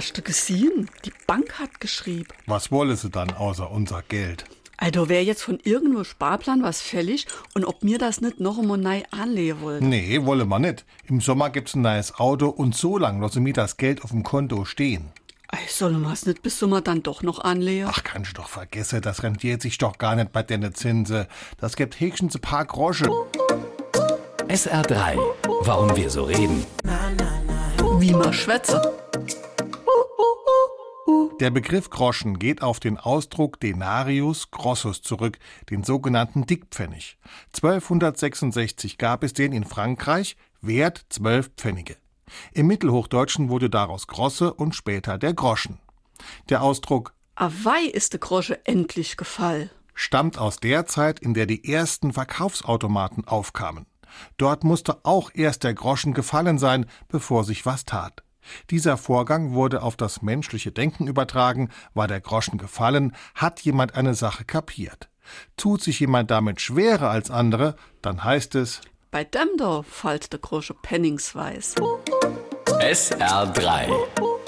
Hast du gesehen? Die Bank hat geschrieben. Was wolle sie dann außer unser Geld? Also wäre jetzt von irgendwo Sparplan was fällig und ob mir das nicht noch einmal neu anlegen wollt. Nee, wolle man nicht. Im Sommer gibt's ein neues Auto und so lang lasse mir das Geld auf dem Konto stehen. Ei, soll man es nicht bis Sommer dann doch noch anlegen? Ach, kannst du doch vergessen, das rentiert sich doch gar nicht bei den Zinse. Das gibt höchstens ein paar Groschen. SR3. Warum wir so reden. Wie man schwätze. Der Begriff Groschen geht auf den Ausdruck Denarius grossus zurück, den sogenannten Dickpfennig. 1266 gab es den in Frankreich, Wert 12 Pfennige. Im Mittelhochdeutschen wurde daraus Grosse und später der Groschen. Der Ausdruck Awei ist de Grosche endlich gefall. stammt aus der Zeit, in der die ersten Verkaufsautomaten aufkamen. Dort musste auch erst der Groschen gefallen sein, bevor sich was tat. Dieser Vorgang wurde auf das menschliche Denken übertragen, war der Groschen gefallen, hat jemand eine Sache kapiert. Tut sich jemand damit schwerer als andere, dann heißt es Bei dem da fallt de Grosche Penningsweis. SR3.